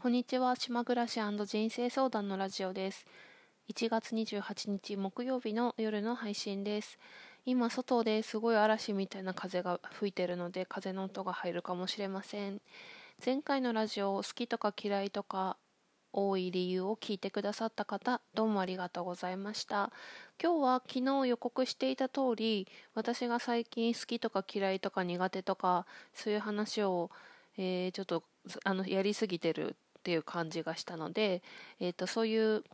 こんにちは島暮らし人生相談のラジオです。1月28日木曜日の夜の配信です。今外ですごい嵐みたいな風が吹いてるので風の音が入るかもしれません。前回のラジオ好きとか嫌いとか多い理由を聞いてくださった方どうもありがとうございました。今日は昨日予告していた通り私が最近好きとか嫌いとか苦手とかそういう話を、えー、ちょっとあのやりすぎてるっていう感じがしたので、えーと、そういう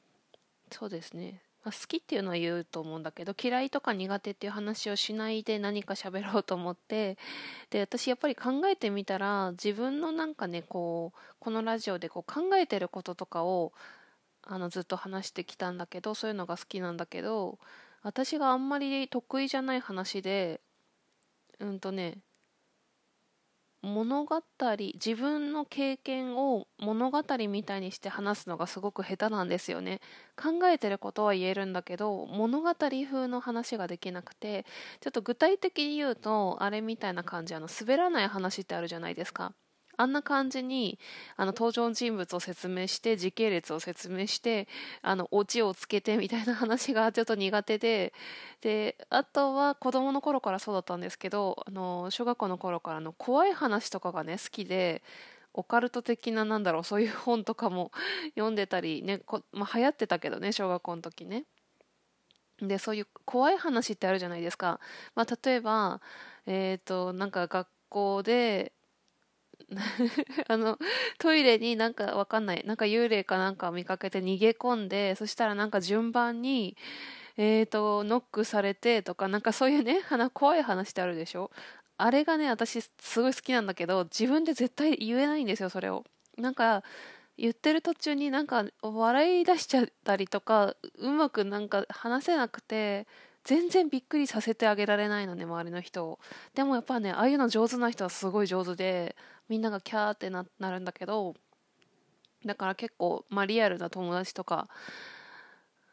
そうですね、まあ、好きっていうのは言うと思うんだけど嫌いとか苦手っていう話をしないで何か喋ろうと思ってで私やっぱり考えてみたら自分のなんかねこうこのラジオでこう考えてることとかをあのずっと話してきたんだけどそういうのが好きなんだけど私があんまり得意じゃない話でうんとね物語自分の経験を物語みたいにして話すのがすごく下手なんですよね。考えてることは言えるんだけど物語風の話ができなくてちょっと具体的に言うとあれみたいな感じあの滑らない話ってあるじゃないですか。あんな感じにあの登場人物を説明して時系列を説明してあのオチをつけてみたいな話がちょっと苦手でであとは子供の頃からそうだったんですけどあの小学校の頃からの怖い話とかがね好きでオカルト的ななんだろうそういう本とかも 読んでたりねこ、まあ、流行ってたけどね小学校の時ね。でそういう怖い話ってあるじゃないですか。まあ、例えば、えーとなんか学校で あのトイレになんかわかんない。なんか幽霊かなんか見かけて逃げ込んでそしたらなんか順番にえーとノックされてとかなんかそういうね怖い話ってあるでしょ？あれがね私すごい好きなんだけど自分で絶対言えないんですよそれを。なんか言ってる途中になんか笑い出しちゃったりとかうまくなんか話せなくて全然びっくりさせてあげられないのね周りの人を。でもやっぱねああいうの上手な人はすごい上手でみんながキャーってなるんだけどだから結構、まあ、リアルな友達とか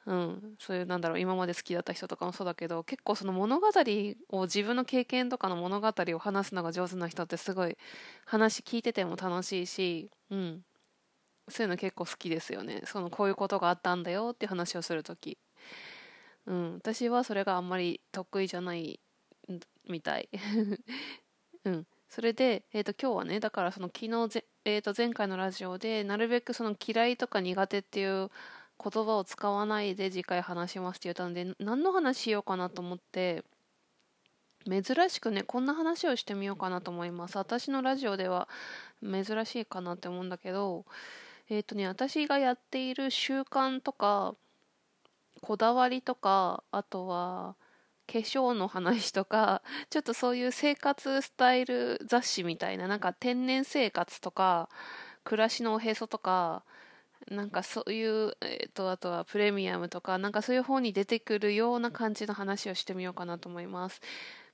うん、そういうなんだろう今まで好きだった人とかもそうだけど結構その物語を自分の経験とかの物語を話すのが上手な人ってすごい話聞いてても楽しいし、うん、そういうの結構好きですよね。そのこういうことがあったんだよって話をする時。うん、私はそれがあんまり得意じゃないみたい。うん、それで、えーと、今日はねだからその昨日ぜ、えー、と前回のラジオでなるべくその嫌いとか苦手っていう言葉を使わないで次回話しますって言ったので何の話しようかなと思って珍しくねこんな話をしてみようかなと思います私のラジオでは珍しいかなって思うんだけどえっ、ー、とね私がやっている習慣とかこだわりとかあとは化粧の話とか ちょっとそういう生活スタイル雑誌みたいななんか天然生活とか暮らしのおへそとかなんかそういう、えーと、あとはプレミアムとかなんかそういう方に出てくるような感じの話をしてみようかなと思います。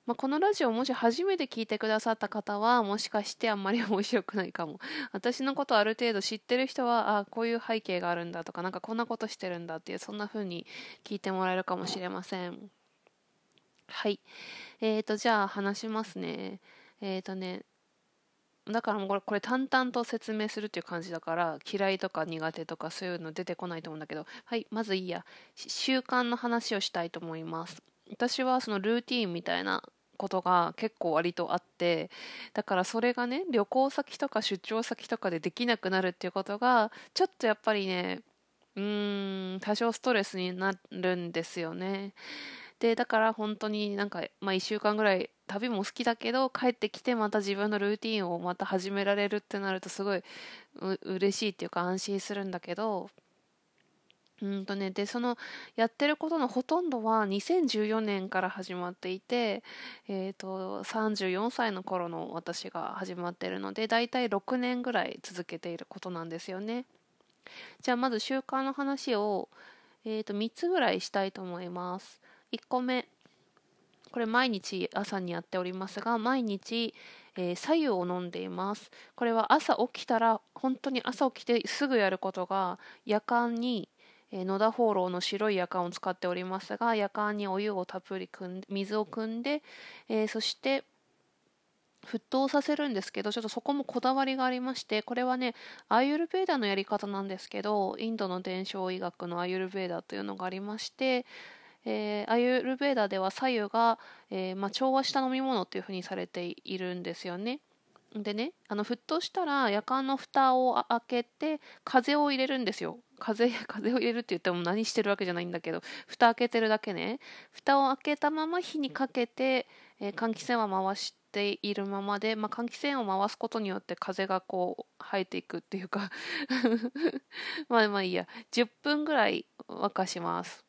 まあ、このラジオもし初めて聞いてくださった方はもしかしてあんまり面白くないかも。私のことある程度知ってる人はあこういう背景があるんだとかなんかこんなことしてるんだっていうそんな風に聞いてもらえるかもしれません。はい。えーとじゃあ話しますね。えっ、ー、とねだからもうこれこれ淡々と説明するっていう感じだから嫌いとか苦手とかそういうの出てこないと思うんだけど。はいまずいいや。習慣の話をしたいと思います。私はそのルーティンみたいなことが結構割とあってだからそれがね旅行先とか出張先とかでできなくなるっていうことがちょっとやっぱりねうーん多少ストレスになるんですよね。でだから本当になんか、まあ、1週間ぐらい旅も好きだけど帰ってきてまた自分のルーティンをまた始められるってなるとすごいう嬉しいっていうか安心するんだけどうんとね、でそのやってることのほとんどは2014年から始まっていて、えーと、34歳の頃の私が始まってるのでだいたい6年ぐらい続けていることなんですよね。じゃあまず習慣の話を、えーと、3つぐらいしたいと思います。1個目これ毎日朝にやっておりますが毎日、えー、左右を飲んでいますこれは朝起きたら本当に朝起きてすぐやることが夜間にえー、野田放浪の白い夜間を使っておりますが夜間にお湯をたっぷり汲ん水を汲んで、えー、そして沸騰させるんですけどちょっとそこもこだわりがありましてこれはねアーユルベーダのやり方なんですけどインドの伝承医学のアーユルベーダというのがありまして、えー、アーユルベーダでは左右が、えー、まあ、調和した飲み物というふうにされているんですよね。でねあの沸騰したらやかんの蓋を開けて風を入れるんですよ。風 風を入れるって言っても何してるわけじゃないんだけど蓋開けてるだけね。蓋を開けたまま火にかけて、えー、換気扇は回しているままで、まあ、換気扇を回すことによって風がこう生えていくっていうか。まあまあいいや。10分ぐらい沸かします。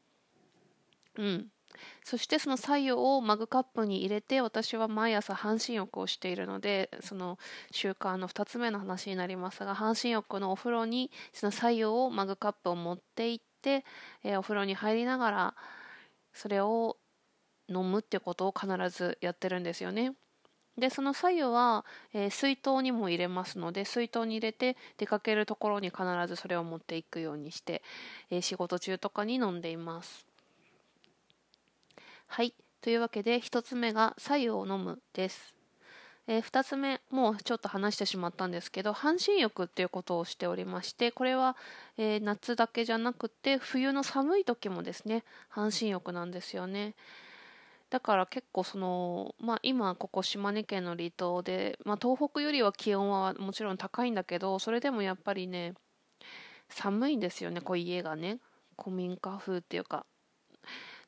うん。そしてその左右をマグカップに入れて私は毎朝半身浴をしているのでその習慣の2つ目の話になりますが半身浴のお風呂にその左右をマグカップを持って行って、えー、お風呂に入りながらそれを飲むってことを必ずやってるんですよね。でその左右は、えー、水筒にも入れますので水筒に入れて出かけるところに必ずそれを持っていくようにして、えー、仕事中とかに飲んでいます。はい。というわけで、1つ目が左右を飲むです。えー、2つ目、もうちょっと話してしまったんですけど、半身浴っていうことをしておりまして、これは、えー、夏だけじゃなくて、冬の寒い時もですね、半身浴なんですよね。だから結構その、まあ、今ここ島根県の離島で、まあ、東北よりは気温はもちろん高いんだけどそれでもやっぱりね寒いんですよねこう家がね古民家風っていうか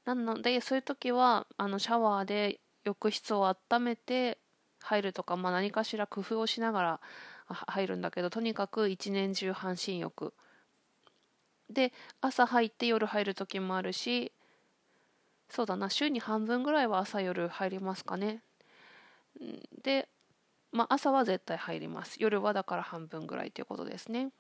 なのでそういう時はあのシャワーで浴室を温めて入るとか、まあ、何かしら工夫をしながら入るんだけどとにかく一年中半身浴。で朝入って夜入る時もあるしそうだな週に半分ぐらいは朝夜入りますかね。で、まあ、朝は絶対入ります。夜はだから半分ぐらいということですね。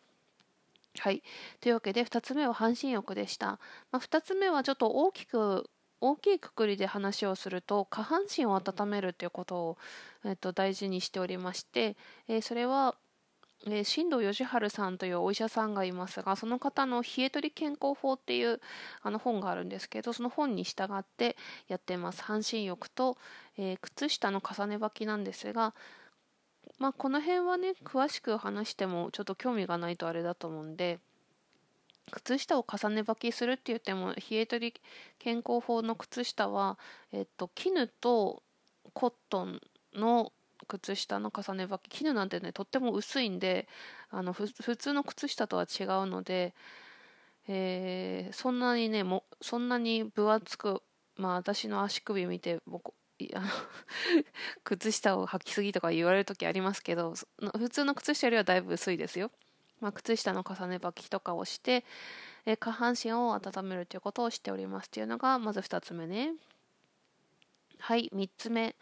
はい。というわけで、2つ目は半身浴でした。まあ、2つ目はちょっと大きく、大きいくくりで話をすると、下半身を温めるということを、えっと、大事にしておりまして、えー、それは、えー、新藤義治さんというお医者さんがいますが、その方の冷え取り健康法っていうあの本があるんですけど、その本に従ってやってます。半身浴と、えー、靴下の重ね履きなんですが、まあこの辺はね詳しく話してもちょっと興味がないとあれだと思うんで靴下を重ね履きするって言っても冷え取り健康法の靴下は、えっと、絹とコットンの靴下の重ね履き絹なんてねとっても薄いんであの普通の靴下とは違うので、えー、そんなにねもそんなに分厚くまあ私の足首見て僕 靴下を履きすぎとか言われる時ありますけど普通の靴下よりはだいぶ薄いですよ、まあ、靴下の重ね履きとかをして、え下半身を温めるということをしておりますというのがまず2つ目ね。はい3つ目。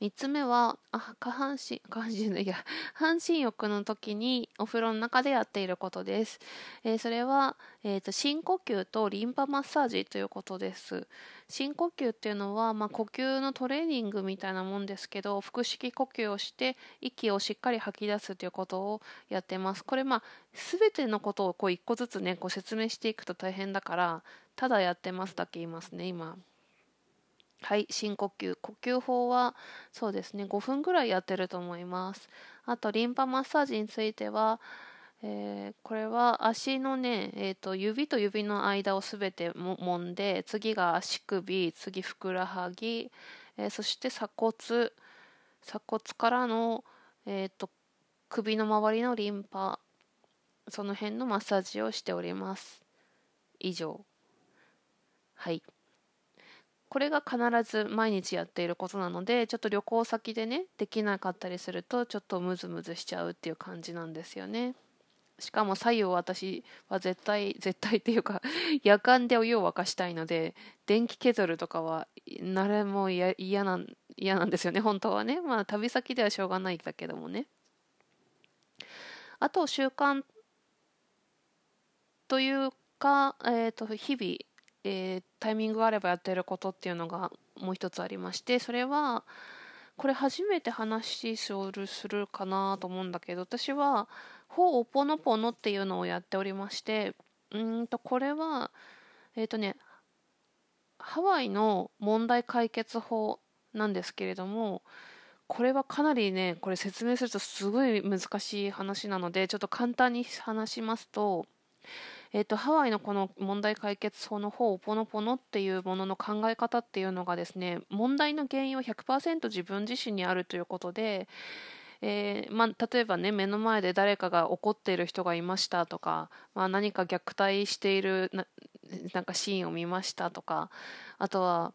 3つ目はあ下半身下半身いや。半身浴の時にお風呂の中でやっていることです、えー、それは、えーと、深呼吸とリンパマッサージということです。深呼吸っていうのは、まあ、呼吸のトレーニングみたいなもんですけど腹式呼吸をして息をしっかり吐き出すということをやってます。これまあ全てのことをこう一個ずつねこう説明していくと大変だからただやってますだけ言いますね今。はい深呼吸。呼吸法はそうですね。5分ぐらいやってると思います。あとリンパマッサージについては、えー、これは足のね、えーと、指と指の間をすべても揉んで次が足首次ふくらはぎ、えー、そして鎖骨鎖骨からの、えーと首の周りのリンパその辺のマッサージをしております。以上。はい。これが必ず毎日やっていることなのでちょっと旅行先でねできなかったりするとちょっとムズムズしちゃうっていう感じなんですよね。しかも左右私は絶対絶対っていうか 夜間でお湯を沸かしたいので電気ケトルとかは誰も嫌なん嫌なんですよね。本当はね。まあ旅先ではしょうがないんだけどもね。あと習慣というか、えー、と日々えー、タイミングがあればやってることっていうのがもう一つありましてそれはこれ初めて話するかなと思うんだけど私は「ほおぽのぽの」っていうのをやっておりましてうんとこれはえっ、ー、とねハワイの問題解決法なんですけれどもこれはかなりねこれ説明するとすごい難しい話なのでちょっと簡単に話しますと,、えーと、ハワイのこの問題解決法の方をポノポノっていうものの考え方っていうのがですね問題の原因は100%自分自身にあるということで、えー、まあ、例えばね目の前で誰かが怒っている人がいましたとか、まあ、何か虐待しているななんかシーンを見ましたとかあとは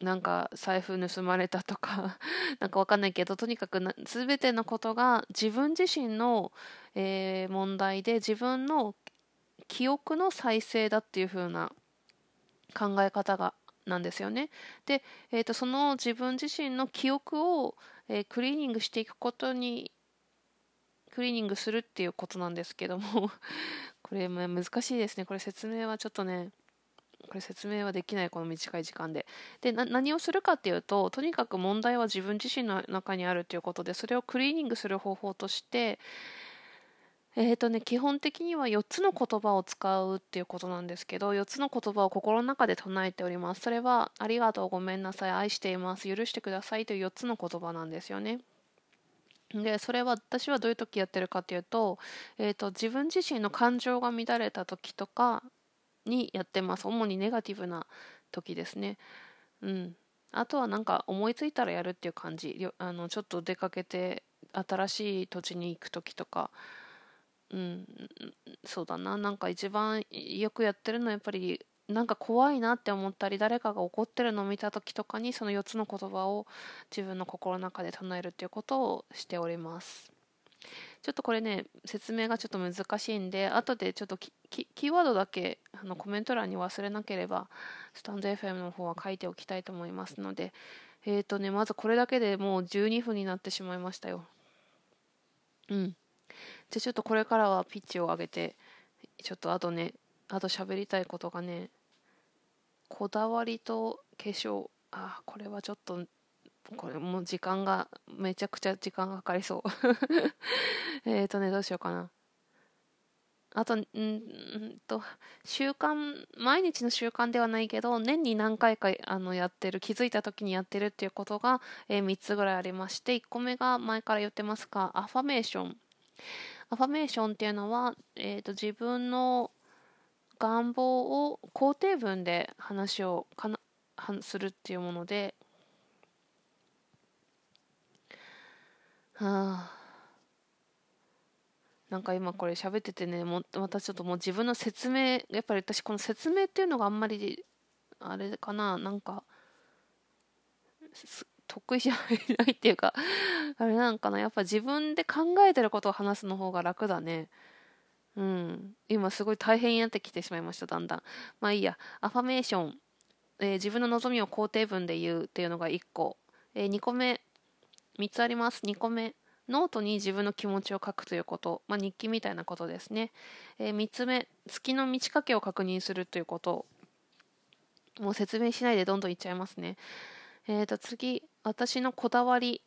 なんか財布盗まれたとか なんかわかんないけどとにかく全てのことが自分自身の、えー、問題で自分の記憶の再生だっていう風な考え方がなんですよね。で、えーと、その自分自身の記憶を、えー、クリーニングしていくことにクリーニングするっていうことなんですけども これ難しいですねこれ説明はちょっとねこれ説明はできないこの短い時間で。で何をするかっていうととにかく問題は自分自身の中にあるということでそれをクリーニングする方法としてえーとね、基本的には4つの言葉を使うっていうことなんですけど4つの言葉を心の中で唱えております。それはありがとうごめんなさい愛しています許してくださいという4つの言葉なんですよね。でそれは私はどういう時やってるかというと,、えーと自分自身の感情が乱れた時とかにやってます。主にネガティブな時ですね。うん。あとはなんか思いついたらやるっていう感じ。あのちょっと出かけて新しい土地に行く時とかうんそうだな。なんか一番よくやってるのはやっぱりなんか怖いなって思ったり誰かが怒ってるのを見た時とかにその4つの言葉を自分の心の中で唱えるっていうことをしております。ちょっとこれね説明がちょっと難しいんで後でちょっとキーワードだけあのコメント欄に忘れなければスタンド FM の方は書いておきたいと思いますのでえっ、ー、とねまずこれだけでもう12分になってしまいましたよ。うん。じゃちょっとこれからはピッチを上げてちょっとあとねあと喋りたいことがねこだわりと化粧。あこれはちょっとこれもう時間がめちゃくちゃ時間がかかりそう。えっとねどうしようかな。あとんと習慣毎日の習慣ではないけど年に何回かあのやってる気づいた時にやってるっていうことが、えー、3つぐらいありまして1個目が前から言ってますがアファメーション。アファメーションっていうのは、えーと、自分の願望を肯定文で話をかなするっていうものではあ。なんか今これ喋っててねもまたちょっともう自分の説明やっぱり私この説明っていうのがあんまりあれかななんか得意じゃないっていうか あれなんかな。やっぱ自分で考えてることを話すの方が楽だね。うん。今すごい大変になってきてしまいましただんだん。まあいいや。アファメーション、えー、自分の望みを肯定文で言うっていうのが1個、えー、2個目。3つあります。2個目。ノートに自分の気持ちを書くということ、まあ、日記みたいなことですね、えー、3つ目。月の満ち欠けを確認するということ。もう説明しないでどんどんいっちゃいますね。えーと次。私のこだわり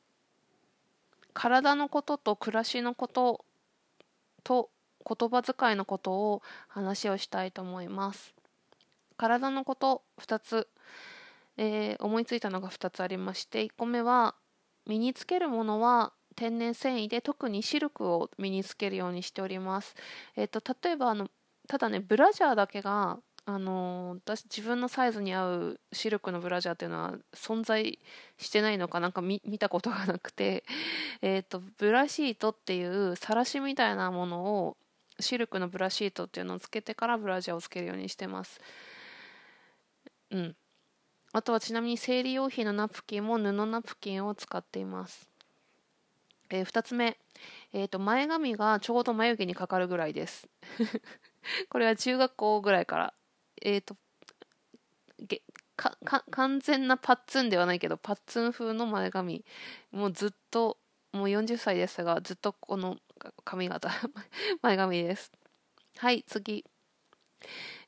体のことと暮らしのことと言葉遣いのことを話をしたいと思います体のこと2つ、えー、思いついたのが2つありまして1個目は身につけるものは天然繊維で特にシルクを身につけるようにしております。えーと、例えばあのただねブラジャーだけがあの私自分のサイズに合うシルクのブラジャーっていうのは存在してないのかなんか見たことがなくて、えーと、ブラシートっていうさらしみたいなものをシルクのブラシートっていうのをつけてからブラジャーをつけるようにしてます。うん。あとはちなみに生理用品のナプキンも布ナプキンを使っています。えー、2つ目、えーと、前髪がちょうど眉毛にかかるぐらいです これは中学校ぐらいからえっ、ー、と完全なパッツンではないけどパッツン風の前髪もうずっともう40歳ですがずっとこの髪型 前髪です。はい次。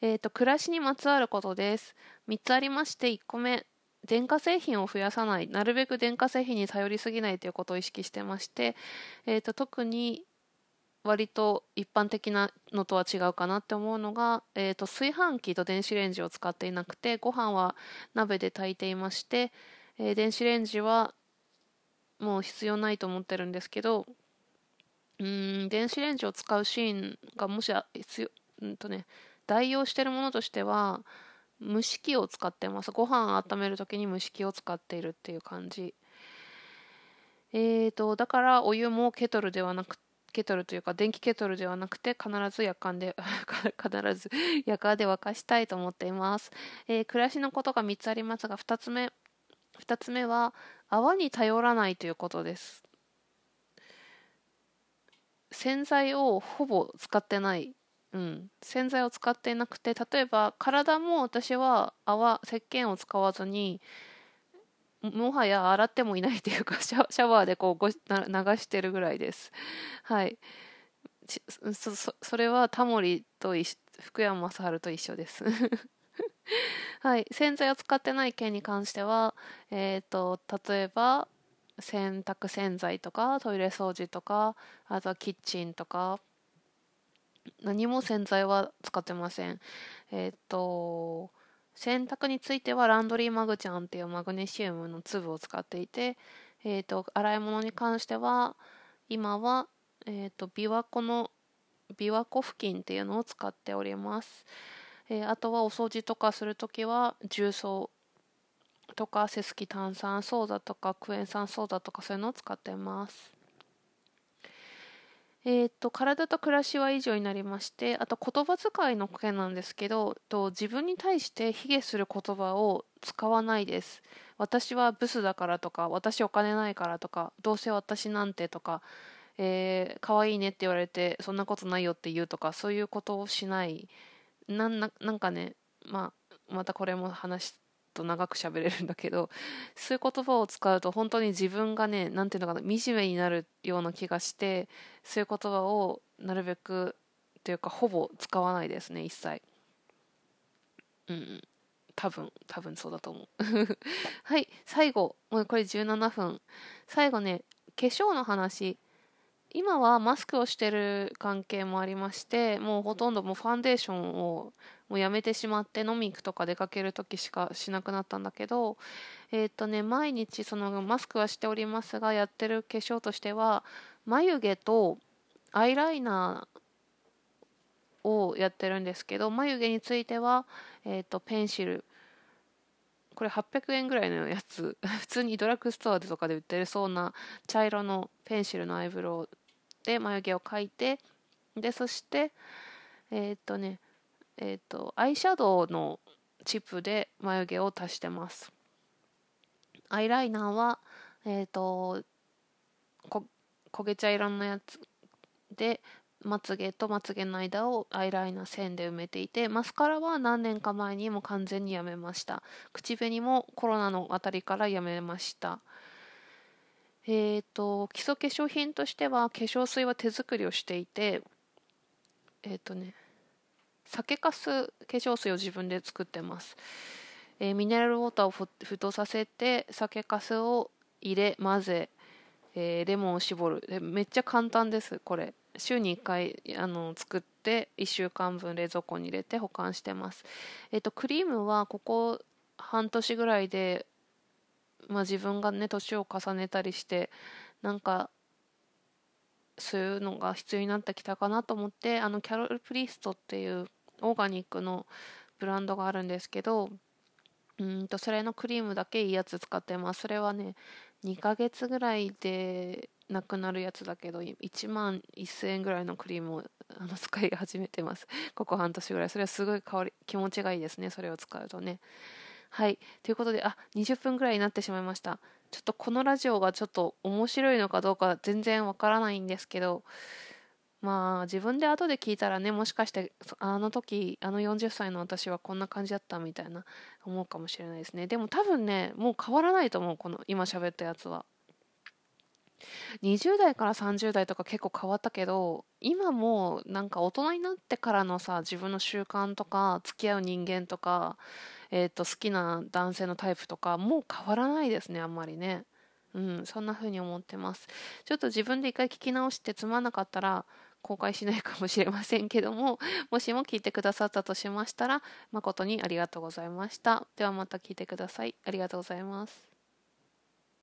えっ、ー、と暮らしにまつわることです。3つありまして1個目。電化製品を増やさない。なるべく電化製品に頼りすぎないということを意識してまして、えーと、特に割と一般的なのとは違うかなって思うのが、えーと、炊飯器と電子レンジを使っていなくてご飯は鍋で炊いていまして、えー、電子レンジはもう必要ないと思ってるんですけどうん電子レンジを使うシーンがもし必要うんとね代用してるものとしては蒸し器を使ってます。ご飯温める時に蒸し器を使っているっていう感じ。えーとだからお湯もケトルではなくケトルというか電気ケトルではなくて必ず夜間で 必ず夜間で沸かしたいと思っています、えー、暮らしのことが3つありますが2つ目2つ目は泡に頼らないということです。洗剤をほぼ使ってない、うん、洗剤を使っていなくて例えば体も私は泡石鹸を使わずにもはや洗ってもいないというか シャワーでこうご流してるぐらいです。はい。そそれはタモリと福山雅治と一緒です。はい、洗剤を使ってない件に関しては、えーと、例えば洗濯洗剤とかトイレ掃除とかあとはキッチンとか何も洗剤は使ってません。えっ、ー、と洗濯についてはランドリーマグちゃんっていうマグネシウムの粒を使っていて、えーと、洗い物に関しては今は、えーと、琵琶湖の琵琶湖付近っていうのを使っております。えー、あとはお掃除とかするときは重曹とかセスキ炭酸ソーダとかクエン酸ソーダとかそういうのを使ってます。えーと、体と暮らしは以上になりましてあと言葉遣いの件なんですけどと自分に対して卑下する言葉を使わないです。私はブスだからとか私お金ないからとかどうせ私なんてとか、えー、可愛いねって言われてそんなことないよって言うとかそういうことをしない。なんななんかね、まあ、またこれも話と長く喋れるんだけどそういう言葉を使うと本当に自分がね何ていうのかな惨めになるような気がしてそういう言葉をなるべくというかほぼ使わないですね一切。うん多分多分そうだと思う。はい最後。もうこれ17分。最後ね化粧の話。今はマスクをしてる関係もありましてもうほとんどもうファンデーションをもうやめてしまって飲み行くとか出かける時しかしなくなったんだけどえっ、とね毎日そのマスクはしておりますがやってる化粧としては眉毛とアイライナーをやってるんですけど眉毛については、えーと、ペンシルこれ800円ぐらいのやつ。普通にドラッグストアでとかで売ってるそうな茶色のペンシルのアイブロウで眉毛を描いてでそしてえー、っとねえー、っとアイシャドウのチップで眉毛を足してます。アイライナーはえー、っとこ焦げ茶色のやつでまつげとまつげの間をアイライナー線で埋めていてマスカラは何年か前にも完全にやめました。口紅もコロナのあたりからやめました。えーと、基礎化粧品としては化粧水は手作りをしていてえっ、ー、とね酒かす化粧水を自分で作ってます、えー、ミネラルウォーターを沸騰させて酒かすを入れ混ぜ、えー、レモンを絞る。めっちゃ簡単ですこれ。週に1回あの作って1週間分冷蔵庫に入れて保管してます。えっ、とクリームはここ半年ぐらいでまあ、自分がね年を重ねたりしてなんかそういうのが必要になってきたかなと思ってあのキャロル・プリストっていうオーガニックのブランドがあるんですけどうんとそれのクリームだけいいやつ使ってます。それはね2ヶ月ぐらいでなくなるやつだけど1万1000円ぐらいのクリームをあの使い始めてます。ここ半年ぐらい。それはすごい香り気持ちがいいですねそれを使うとね。はい。ということで、あ、20分ぐらいになってしまいました。ちょっとこのラジオがちょっと面白いのかどうか全然わからないんですけど、まあ自分で後で聞いたらね、もしかしてあの時、あの40歳の私はこんな感じだったみたいな思うかもしれないですね。でも多分ね、もう変わらないと思う、この今喋ったやつは。20代から30代とか結構変わったけど今もなんか大人になってからのさ自分の習慣とか付き合う人間とかえーと、好きな男性のタイプとかもう変わらないですねあんまりね。うんそんな風に思ってます。ちょっと自分で一回聞き直してつまんなかったら公開しないかもしれませんけどももしも聞いてくださったとしましたら誠にありがとうございました。ではまた聞いてください。ありがとうございます。